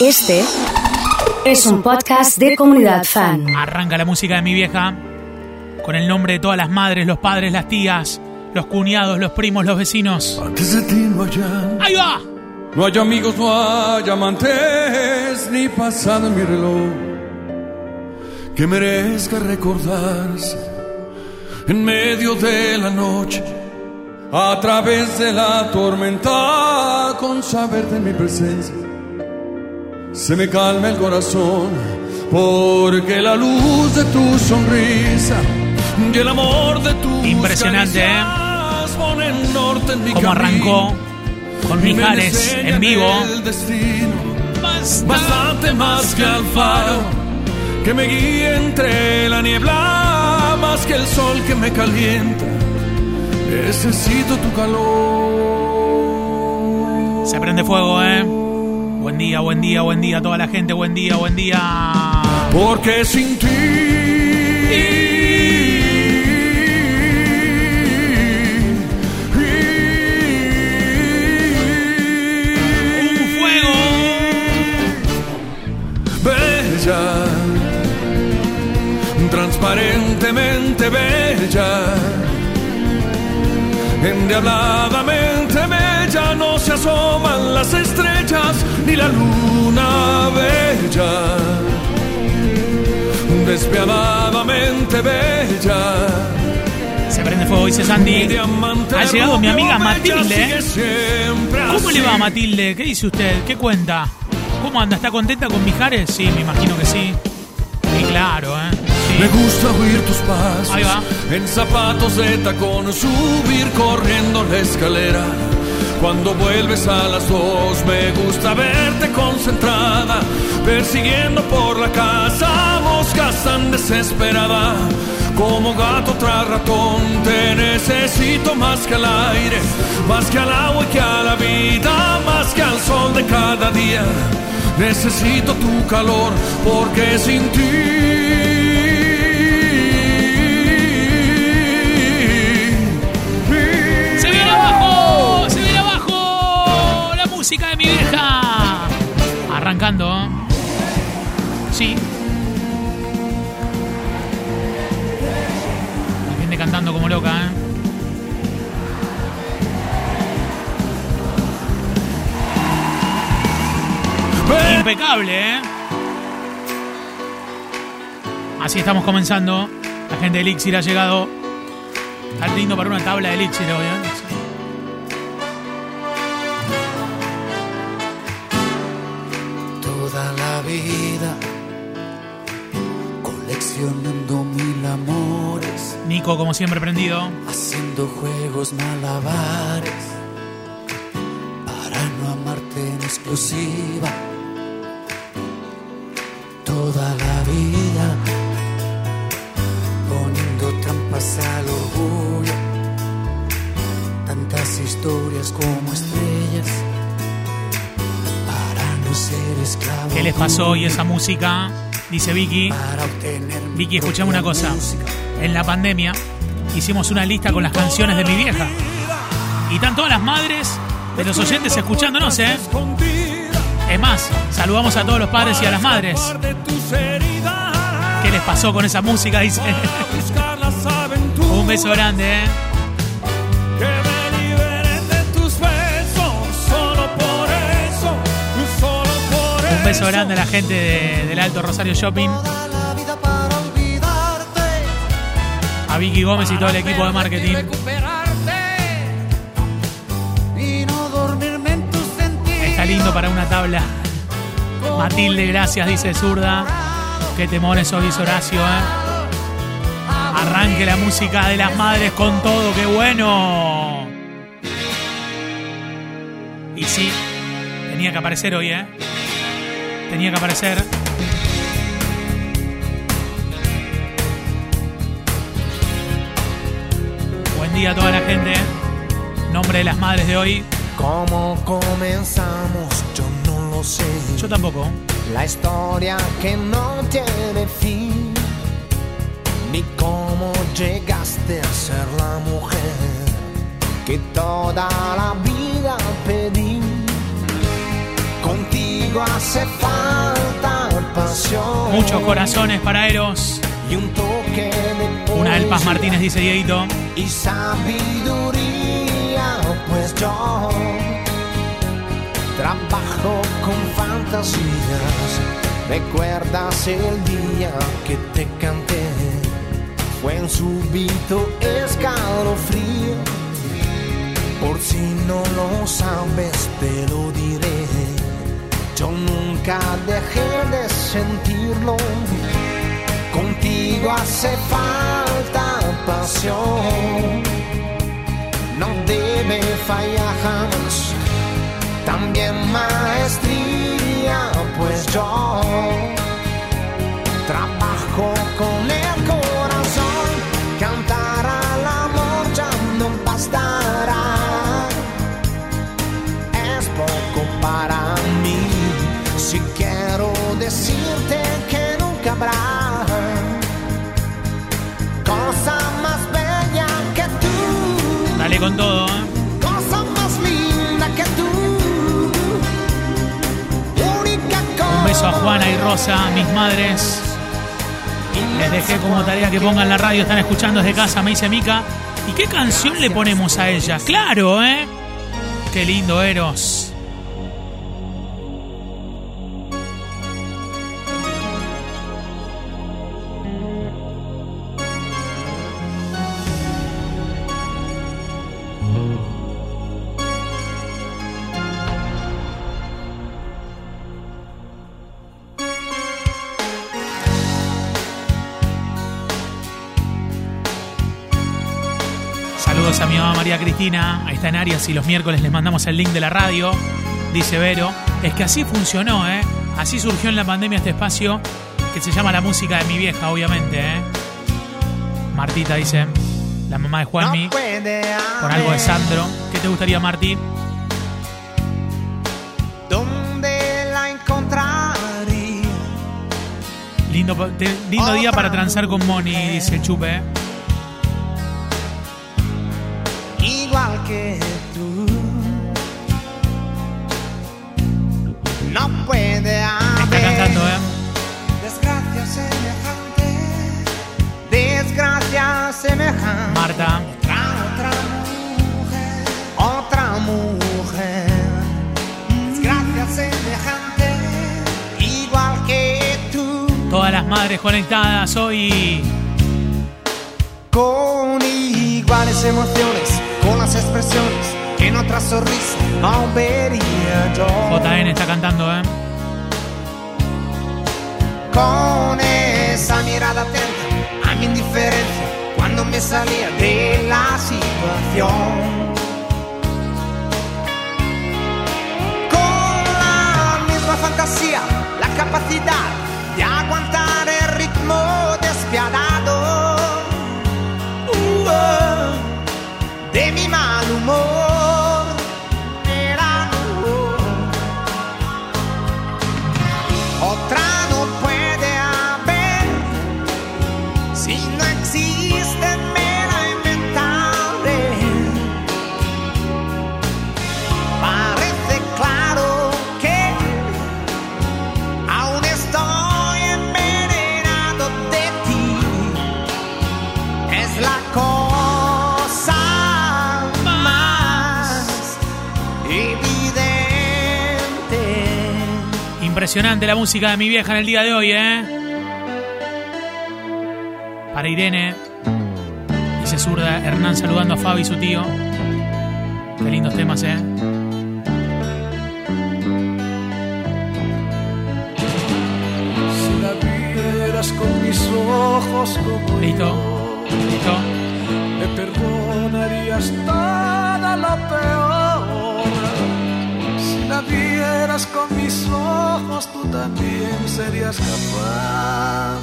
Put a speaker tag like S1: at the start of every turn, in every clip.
S1: Este es un podcast de comunidad fan.
S2: Arranca la música de mi vieja con el nombre de todas las madres, los padres, las tías, los cuñados, los primos, los vecinos.
S3: Antes de ti no hay ya-
S2: ¡Ahí va!
S3: No hay amigos, no hay amantes, ni pasado en mi reloj que merezca recordarse en medio de la noche, a través de la tormenta, con saberte en mi presencia. Se me calma el corazón, porque la luz de tu sonrisa y el amor de tu
S2: Impresionante, ¿eh?
S3: ponen norte en mi
S2: Cómo
S3: camino.
S2: arrancó con Mijares en vivo.
S3: el destino, bastante más que al faro que me guíe entre la niebla, más que el sol que me calienta. Necesito tu calor.
S2: Se prende fuego, ¿eh? Buen día, buen día, buen día a toda la gente. Buen día, buen día.
S3: Porque sin ti.
S2: ¡Un fuego!
S3: bella, transparentemente bella, endiabladamente bella, no se asoman las estrellas ni la luna bella, despiadadamente bella.
S2: Se prende fuego, dice Sandy. Ha llegado mi amiga Matilde.
S3: siempre
S2: ¿Cómo le va, Matilde? ¿Qué dice usted? ¿Qué cuenta? ¿Cómo anda? ¿Está contenta con Mijares? Sí, me imagino que sí. Sí, claro, ¿eh? Sí.
S3: Me gusta oír tus pasos
S2: Ahí va.
S3: en zapatos de tacón, subir corriendo la escalera. Cuando vuelves a las dos, me gusta verte concentrada, persiguiendo por la casa moscas tan desesperada. Como gato tras ratón, te necesito más que al aire, más que al agua y que a la vida, más que al sol de cada día. Necesito tu calor, porque sin ti.
S2: Vieja. Arrancando. Sí. La gente cantando como loca, ¿eh? Impecable, ¿eh? Así estamos comenzando. La gente de Elixir ha llegado. Está lindo para una tabla de Elixir hoy,
S4: coleccionando mil amores,
S2: Nico, como siempre, prendido.
S4: haciendo juegos malabares para no amarte en exclusiva. Toda la vida poniendo trampas al orgullo, tantas historias como estrellas para no ser esclavo.
S2: ¿Qué les pasó hoy esa música? Dice Vicky. Vicky, escuchame una cosa. En la pandemia hicimos una lista con las canciones de mi vieja. Y están todas las madres de los oyentes escuchándonos, ¿eh? Es más, saludamos a todos los padres y a las madres. ¿Qué les pasó con esa música? Dice. Un beso grande, ¿eh? Beso grande a la gente de- del Alto Rosario Shopping, a Vicky Gómez y todo el equipo de marketing. Está lindo para una tabla. Matilde, gracias, dice Zurda. Qué temones hoy dice Horacio, ¿eh? Arranque la música de las madres con todo, qué bueno. Y sí, tenía que aparecer hoy, ¿eh? Tenía que aparecer. Buen día a toda la gente. Nombre de las madres de hoy.
S5: ¿Cómo comenzamos? Yo no lo sé.
S2: Yo tampoco.
S5: La historia que no tiene fin. Ni cómo llegaste a ser la mujer que toda la vida pedí. Contigo hace falta pasión.
S2: Muchos corazones para Eros.
S5: Y un toque de
S2: Una del Paz Martínez, dice Dieguito.
S5: y sabiduría, pues yo trabajo con fantasías. ¿Recuerdas el día que te canté? Fue un súbito escalofrío. Por si no lo sabes, te lo diré. Yo nunca dejé de sentirlo. Contigo hace falta pasión. No debe fallar jamás. También maestría, pues yo trabajo con
S2: a Juana y Rosa, mis madres. Les dejé como tarea que pongan la radio, están escuchando desde casa, me dice Mica. ¿Y qué canción le ponemos a ella? Claro, ¿eh? Qué lindo, Eros. Ahí está en Arias y los miércoles les mandamos el link de la radio, dice Vero. Es que así funcionó, ¿eh? Así surgió en la pandemia este espacio que se llama La Música de mi vieja, obviamente, ¿eh? Martita dice, la mamá de Juanmi,
S5: No
S2: con algo de Sandro. ¿Qué te gustaría, Marti?
S5: ¿Dónde la encontraría?
S2: Lindo, te- lindo día para transar con Moni, dice el Chupe, ¿eh?
S5: Que tú. No puede haber
S2: cantando, ¿eh?
S5: desgracia semejante. Desgracia semejante.
S2: Marta,
S5: Otra, otra mujer. Otra mujer. Desgracia semejante. Igual que tú.
S2: todas las madres conectadas hoy.
S5: Con iguales emociones, con las expresiones que en otra sonrisa no vería yo.
S2: JN está cantando, ¿eh?
S5: Con esa mirada atenta a mi indiferencia cuando me salía de la situación. Con la misma fantasía, la capacidad de aguantar el ritmo despiadado.
S2: Impresionante la música de mi vieja en el día de hoy, ¿eh? Para Irene. Dice zurda Hernán saludando a Fabi y su tío. Qué lindos temas, ¿eh?
S3: Si la vieras con mis ojos como
S2: Listo.
S3: yo,
S2: ¿Listo?
S3: me perdonarías todo lo peor. La vieras con mis ojos, tú también serías capaz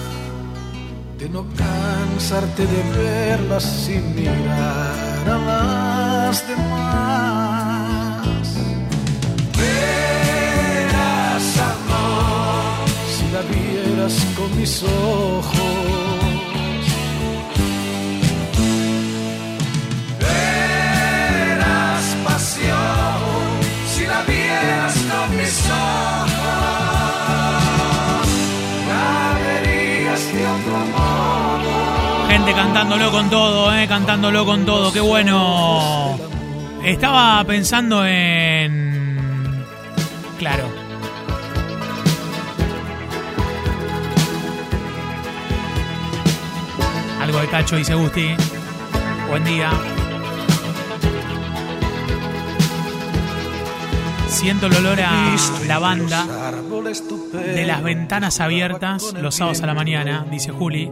S3: de no cansarte de verlas sin mirar a las demás. Verás, amor, si la vieras con mis ojos.
S2: Cantándolo con todo, eh, cantándolo con todo, qué bueno. Estaba pensando en... Claro. Algo de cacho, dice Gusti. Buen día. Siento el olor a lavanda de las ventanas abiertas los sábados a la mañana, dice Juli,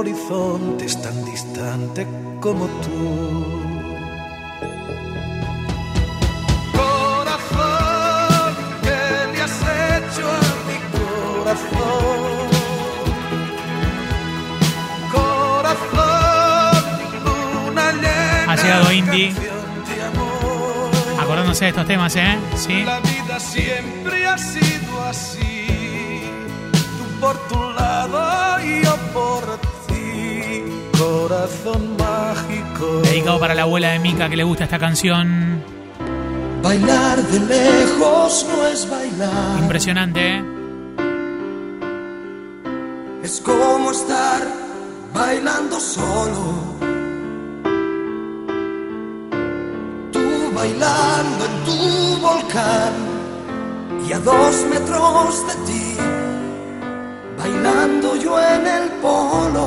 S6: Horizonte es tan distante como tú. Corazón, ¿qué le has hecho a mi corazón? Corazón, luna llena
S2: Ha llegado Indy.
S6: canción de amor.
S2: Acordándose de estos temas, ¿eh? Sí.
S6: La vida siempre ha sido así. Tú por tu lado y yo por. Corazón mágico.
S2: Dedicado para la abuela de Mika que le gusta esta canción.
S6: Bailar de lejos no es bailar.
S2: Impresionante, ¿eh?
S6: Es como estar bailando solo. Tú bailando en tu volcán y a dos metros de ti, bailando yo en el polo.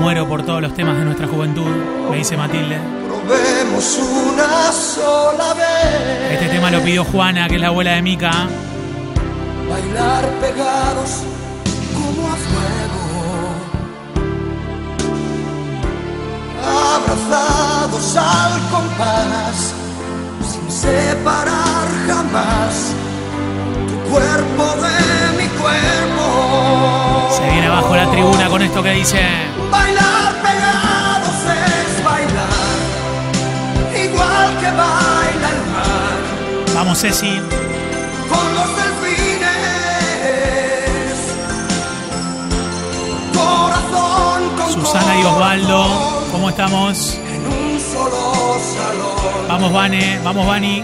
S2: Muero por todos los temas de nuestra juventud, me dice Matilde.
S6: Probemos una sola vez.
S2: Este tema lo pidió Juana, que es la abuela de Mika.
S6: Bailar pegados como a fuego. Abrazados al compás, sin separar jamás tu cuerpo de mi cuerpo.
S2: Se viene abajo la tribuna con esto que dice.
S6: Bailar pegados es bailar, igual que baila el mar
S2: Vamos, Ceci.
S6: con los delfines. Corazón con
S2: Susana y Osvaldo, ¿cómo estamos?
S6: En un solo salón.
S2: Vamos, Vane, vamos, Vani.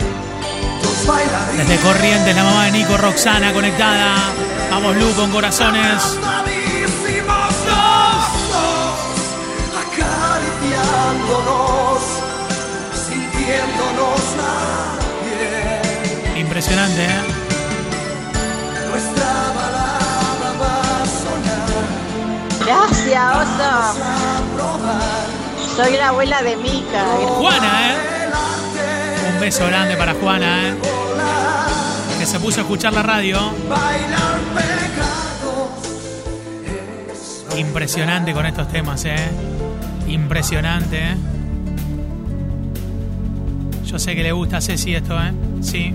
S2: Desde Corrientes, la mamá de Nico, Roxana conectada. Vamos, Lu, con corazones. Impresionante, ¿eh?
S6: Nuestra balada va a sonar.
S7: Gracias, oso. Soy la abuela de Mica.
S2: Juana, ¿eh? Un beso grande para Juana, ¿eh? Que se puso a escuchar la radio. Impresionante con estos temas, ¿eh? Impresionante, ¿eh? Yo sé que le gusta a Ceci esto, ¿eh? Sí.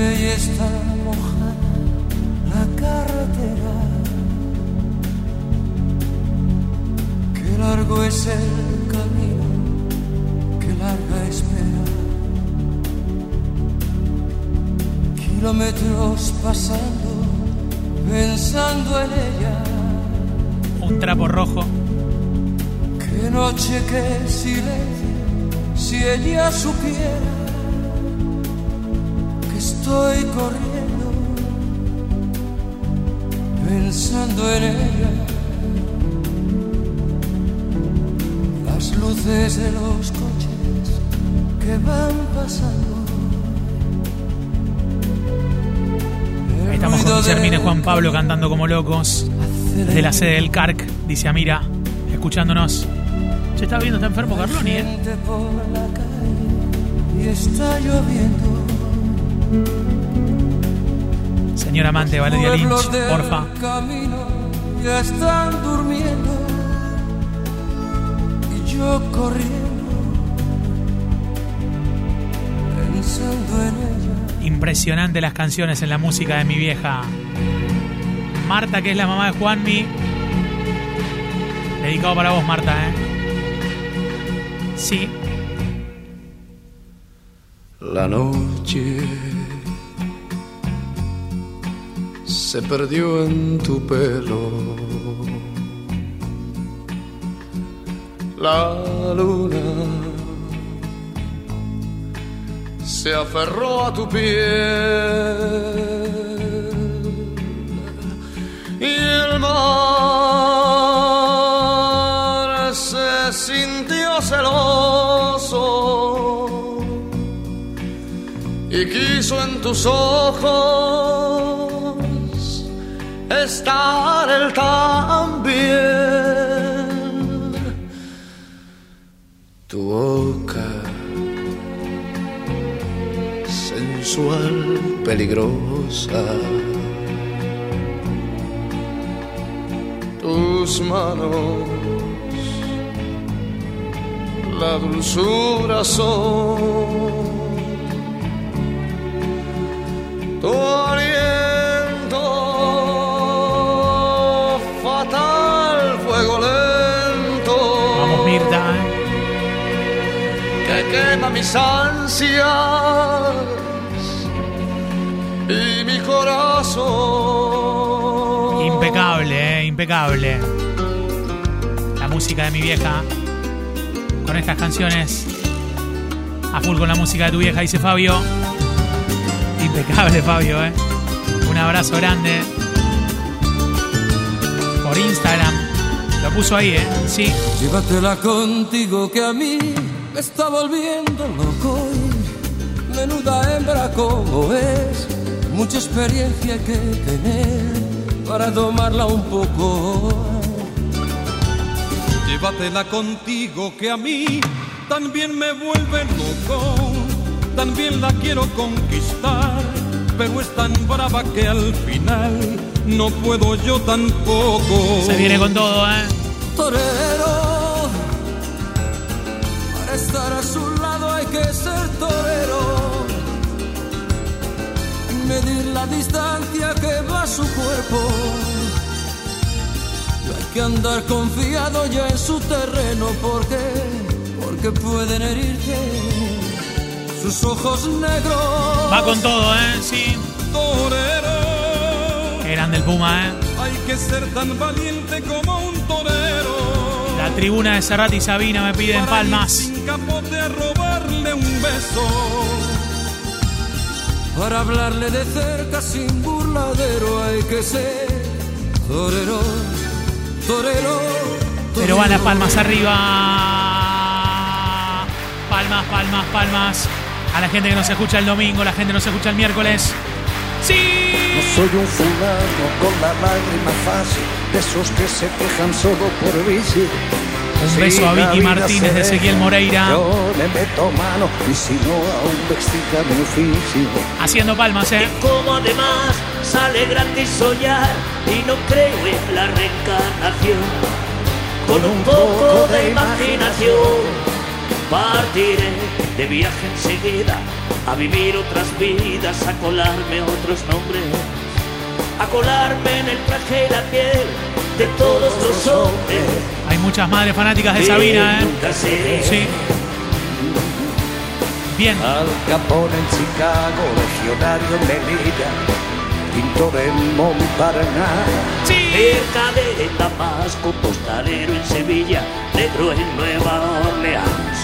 S6: Llueve y está mojada la carretera. Qué largo es el camino, qué larga espera. Kilómetros pasando, pensando en ella.
S2: Un trapo rojo.
S6: Qué noche, qué silencio, si ella supiera estoy corriendo, pensando en ella. Las luces de los coches que van pasando.
S2: Ahí estamos con Guillermina y Juan Pablo cantando como locos. Desde la sede del CARC, dice Amira, escuchándonos. Se está viendo, está enfermo Carloni, ¿eh?
S6: por la calle y está lloviendo.
S2: Señor amante Valeria Lynch, porfa.
S8: camino ya están durmiendo y yo corriendo pensando en ella.
S2: Impresionante las canciones en la música de mi vieja. Marta, que es la mamá de Juanmi. Dedicado para vos, Marta, ¿eh? Sí.
S9: La noche se perdió en tu pelo. La luna se aferró a tu piel y el mar se sintió celoso y quiso en tus ojos estar él también. Tu boca sensual, peligrosa. Tus manos, la dulzura son quema mis ansias y mi corazón.
S2: Impecable, ¿eh? Impecable. La música de mi vieja. Con estas canciones. A full con la música de tu vieja, dice Fabio. Impecable, Fabio, ¿eh? Un abrazo grande. Por Instagram. Lo puso ahí, ¿eh? Sí.
S8: Llévatela contigo que a mí me está volviendo loco. y Menuda hembra como es, mucha experiencia hay que tener para tomarla un poco. Llévatela contigo que a mí también me vuelve loco. También la quiero conquistar, pero es tan brava que al final no puedo yo tampoco.
S2: Se viene con todo, ¿eh?
S8: torero. Estar a su lado hay que ser torero. Y medir la distancia que va su cuerpo. No hay que andar confiado ya en su terreno porque, porque pueden herirte sus ojos negros.
S2: Va con todo, ¿eh? Sí.
S8: torero.
S2: Qué grande el Puma, ¿eh?
S8: Hay que ser tan valiente como un torero.
S2: Tribuna de Serrat y Sabina me piden palmas.
S8: Robarle un beso. Para hablarle de cerca sin burladero hay que ser torero, torero.
S2: Pero van las palmas arriba. Palmas, palmas, palmas. A la gente que nos escucha el domingo, la gente que nos escucha el miércoles. ¡Sí!
S10: Soy un fulano con la lágrima fácil, de esos que se quejan solo por bici.
S2: Un beso a Vicky Martínez de Ezequiel Moreira. Haciendo palmas, ¿eh?
S11: como además sale gratis soñar y no creo en la reencarnación. Con un poco de imaginación partiré de viaje enseguida a vivir otras vidas, a colarme otros nombres, a colarme en el traje y la piel de todos los hombres.
S2: Hay muchas madres fanáticas de Sabina, ¿eh?
S11: nunca seré.
S2: Sí. Bien.
S10: Al Capone en Chicago, legionario en Melilla, pintor en Montparnasse.
S2: Sí.
S11: Cerca de Damasco, postalero en Sevilla, negro en Nueva Orleans.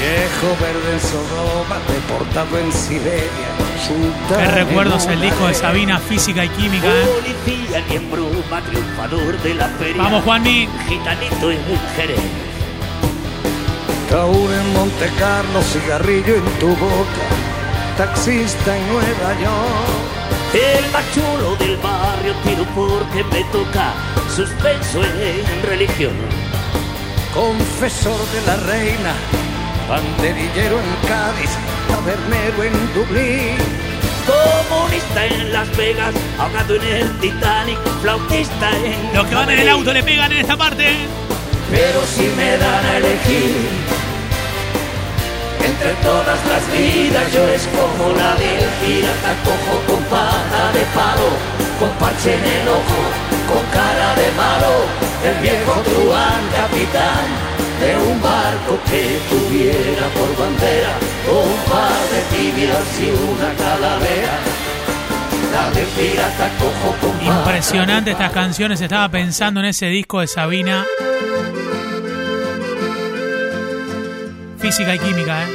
S10: Viejo verde en Sodoma, deportado en Siberia.
S2: Qué recuerdos el disco de Sabina, física y química, ¿eh?
S11: Policía en broma, triunfador de la feria.
S2: Vamos, Juanmi.
S11: Gitanito en Jerez.
S10: Taúl en Monte Carlo, cigarrillo en tu boca, taxista en Nueva York.
S11: El más chulo del barrio, tiro porque me toca. Suspenso en religión.
S10: Confesor de la reina,
S12: banderillero en Cádiz, tabernero en Dublín.
S11: Comunista en Las Vegas, ahogado en el Titanic, flautista en.
S2: Los que van en el auto le pegan en esta parte.
S11: Pero si me dan a elegir entre todas las vidas, yo escojo la del pirata cojo con pata de palo, con parche en el ojo, con cara de malo, el viejo truán capitán de un barco que tuviera por bandera un par de tibias y una calavera. La del pirata cojo con pata
S2: Impresionante estas canciones. Estaba pensando en ese disco de Sabina. Física y química, ¿eh?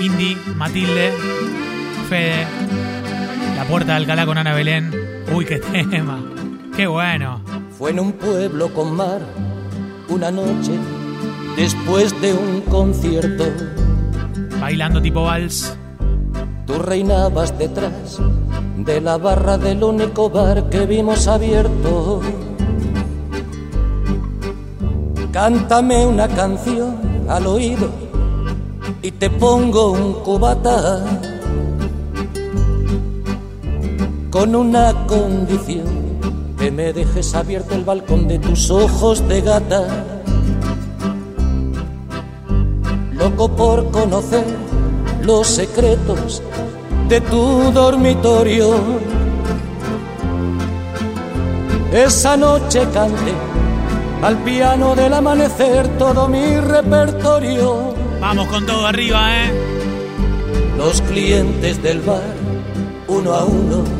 S2: Indy, Matilde, Fede, La Puerta de Alcalá con Ana Belén. Uy, qué tema. Qué bueno.
S13: Fue en un pueblo con mar una noche después de un concierto.
S2: Bailando tipo vals.
S13: Tú reinabas detrás de la barra del único bar que vimos abierto. Cántame una canción al oído y te pongo un cubata con una condición que me dejes abierto el balcón de tus ojos de gata. Loco por conocer los secretos de tu dormitorio. Esa noche canté al piano del amanecer todo mi repertorio.
S2: Vamos con todo arriba, ¿eh?
S13: Los clientes del bar, uno a uno,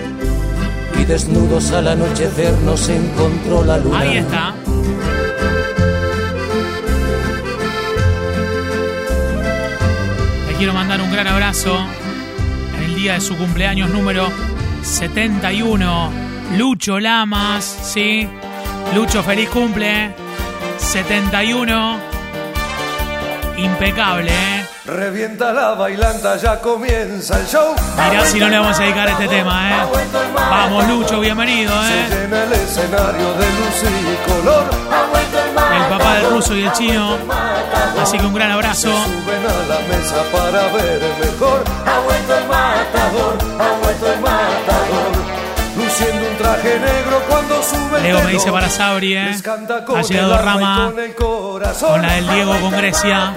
S13: Y desnudos al anochecer nos encontró la luna.
S2: Ahí está. Le quiero mandar un gran abrazo en el día de su cumpleaños número 71. Lucho Lamas, ¿sí? Lucho, feliz cumple. 71. Impecable, ¿eh?
S12: Revienta la bailanta, ya comienza el show.
S2: Mirá si no le vamos a dedicar este tema, ¿eh? Vamos, Lucho, bienvenido, ¿eh?
S12: Se llena el escenario de luz y color.
S2: El papá del ruso y el chino. Así que un gran abrazo.
S12: Suben a la mesa para ver mejor. Ha vuelto el matador, ha vuelto el matador. Luciendo un traje negro cuando sube
S2: Leo me dice para Sabri, ¿eh? Ha llegado Rama
S12: con
S2: la del Diego con Grecia.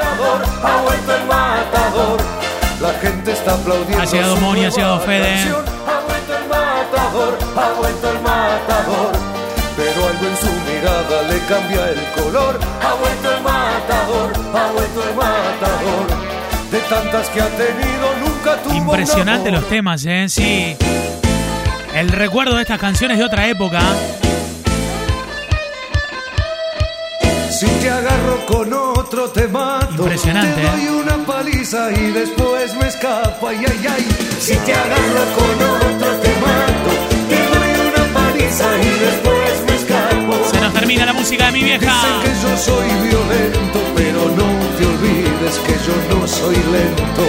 S12: La gente está aplaudiendo.
S2: Ha llegado Moni, ha llegado Fede.
S12: canción. Ha vuelto el matador, ha vuelto el matador. Pero algo en su mirada le cambia el color. Ha vuelto el matador, ha vuelto el matador. De tantas que ha tenido, nunca tuvo
S2: Impresionante los temas, ¿eh? Sí. El recuerdo de estas canciones de otra época.
S12: Si te agarro con otro te mato.
S2: Impresionante,
S12: Te doy
S2: ¿eh?
S12: una paliza y después me escapo. Ay, ay, ay. Si te agarro con otro te mato. Te doy una paliza y después me escapo.
S2: Se nos termina la música de mi vieja.
S12: Dicen que yo soy violento, pero no te olvides que yo no soy lento.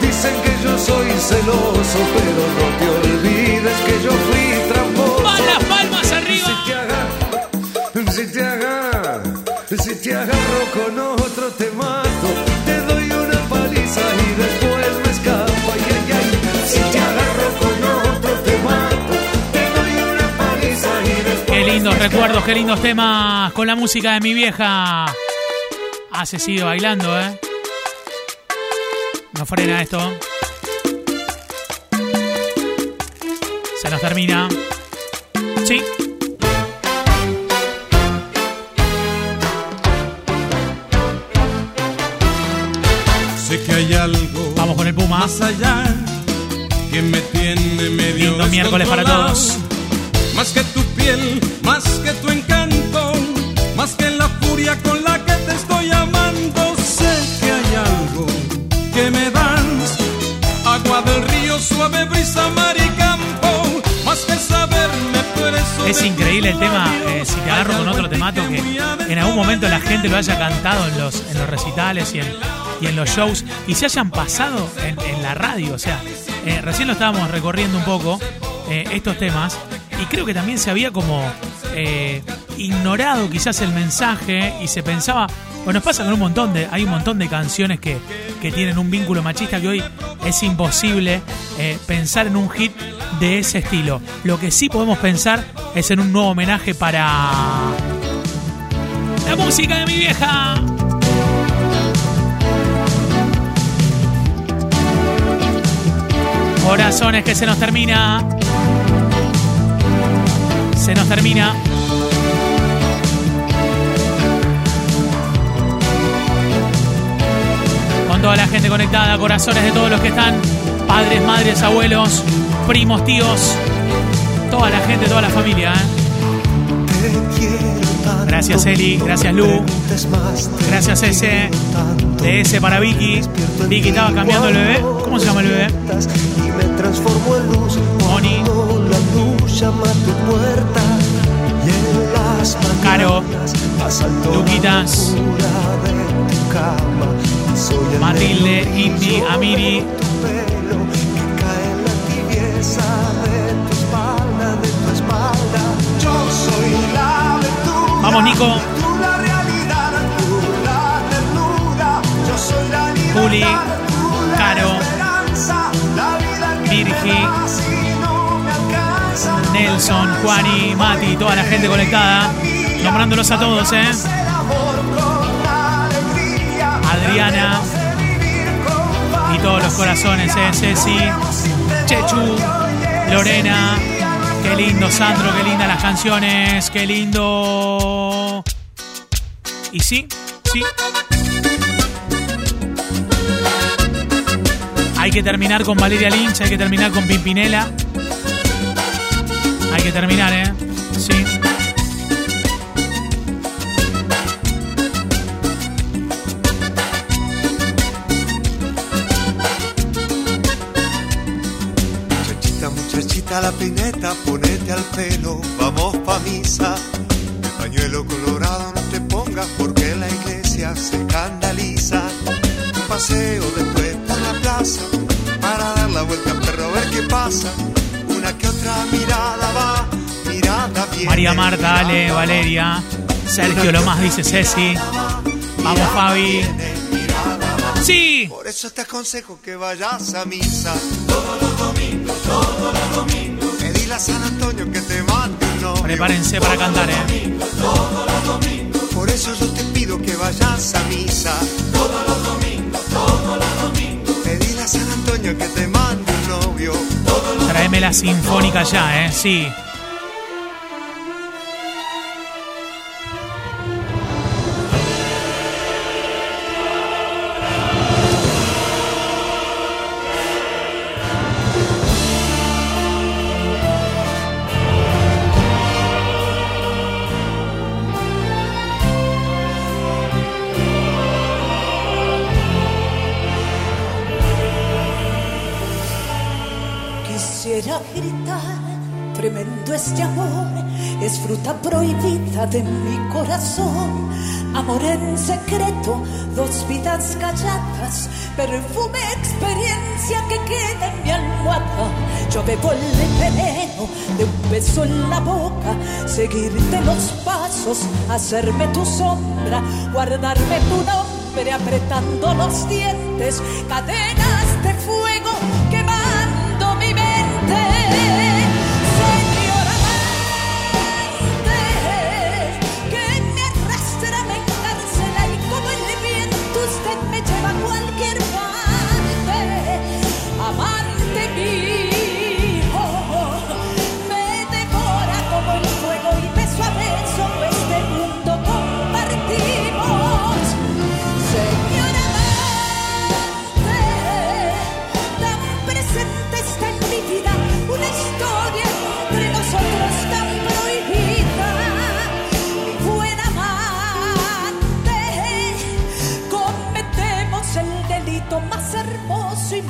S12: Dicen que yo soy celoso, pero no te olvides que yo fui tramposo.
S2: ¡Van las palmas arriba!
S12: Si te agarro, si te agarro, si te agarro con otro te mato, te doy una paliza y después me escapo. Ay, ay, ay. Si te agarro con otro te mato, te doy una paliza y después
S2: Qué lindos recuerdos, qué lindos temas con la música de mi vieja. Ah, se sigue bailando, ¿eh? No frena esto. Se nos termina. Sí.
S14: Sé que hay algo
S2: Vamos con el Puma.
S14: más allá que me tiene medio
S2: Lindo miércoles para todos.
S14: Más que tu piel, más que tu encanto, más que la furia con la que te estoy amando. Sé que hay algo que me das, agua del río, suave brisa, mar
S2: Es increíble el tema, eh, si te agarro con otro temato, que en algún momento la gente lo haya cantado en los, en los recitales y en, y en los shows y se hayan pasado en, la radio. O sea, eh, recién lo estábamos recorriendo un poco, eh, estos temas, y creo que también se había como eh, ignorado quizás el mensaje y se pensaba, bueno, nos pasa con un montón de, hay un montón de canciones que, que tienen un vínculo machista que hoy es imposible eh, pensar en un hit de ese estilo. Lo que sí podemos pensar es en un nuevo homenaje para la música de mi vieja. Corazones que se nos termina. Se nos termina. Toda la gente conectada, corazones de todos los que están, padres, madres, abuelos, primos, tíos, toda la gente, toda la familia. ¿eh? Gracias Eli, gracias Lu, gracias ese, de ese para Vicky. Vicky estaba cambiando el bebé. ¿Cómo se llama el bebé? Moni, Caro, Luquitas, Matilde, Indy, Amiri. Vamos, Nico. Juli, Caro, Virgi. Nelson, Juani, Mati, toda la gente conectada. Nombrándolos a todos, ¿eh? Adriana y todos los corazones, ¿eh? Ceci, Chechu, Lorena. Qué lindo, Sandro, qué lindas las canciones, qué lindo. Y sí, sí. Hay que terminar con Valeria Lynch, hay que terminar con Pimpinela. Hay que terminar, ¿eh? Sí.
S12: Muchachita, la pineta, ponete al pelo, vamos pa' misa. El pañuelo colorado no te pongas porque la iglesia se escandaliza. Un paseo después por la plaza para dar la vuelta al perro a ver qué pasa. Una que otra mirada va, mirada bien.
S2: María Marta, Ale, Valeria, Sergio Lomas dice Ceci. Vamos, Fabi. Sí.
S12: Por eso te aconsejo que vayas a misa. Todos los domingos, todos los domingos. A San Antonio que te mande novio.
S2: Prepárense para cantar, eh.
S12: Por eso yo te pido que vayas a misa. Todos los domingos, todos los domingos. Pedile a San Antonio que te mande un novio.
S2: Tráeme la sinfónica ya, eh. Sí.
S15: Quisiera gritar, tremendo este amor, es fruta prohibida de mi corazón. Amor en secreto, dos vidas calladas, perfume, experiencia que queda en mi almohada. Yo bebo el veneno de un beso en la boca, seguirte los pasos, hacerme tu sombra, guardarme tu nombre apretando los dientes, cadenas de fuego quemando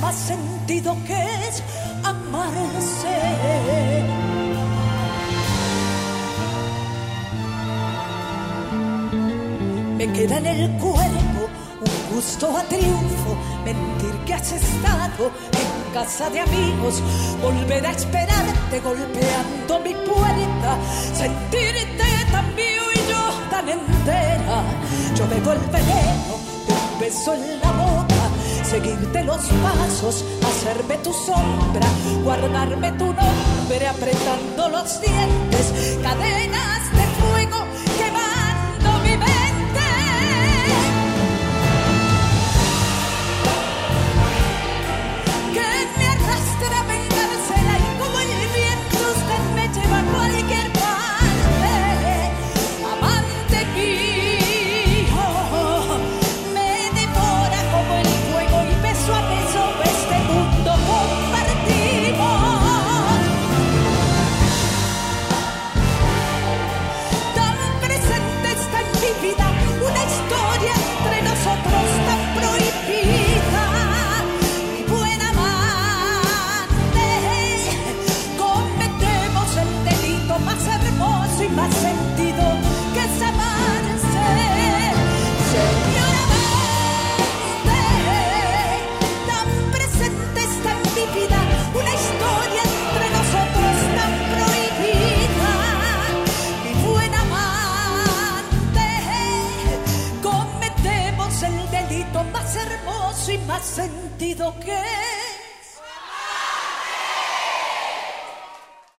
S15: más sentido que es amarse. Me queda en el cuerpo un gusto a triunfo, mentir que has estado en casa de amigos, volver a esperarte golpeando mi puerta, sentirte tan vivo y yo tan entera. Yo bebo el veneno un beso en la boca, seguirte los pasos, hacerme tu sombra, guardarme tu nombre apretando los dientes, cadenas de fuego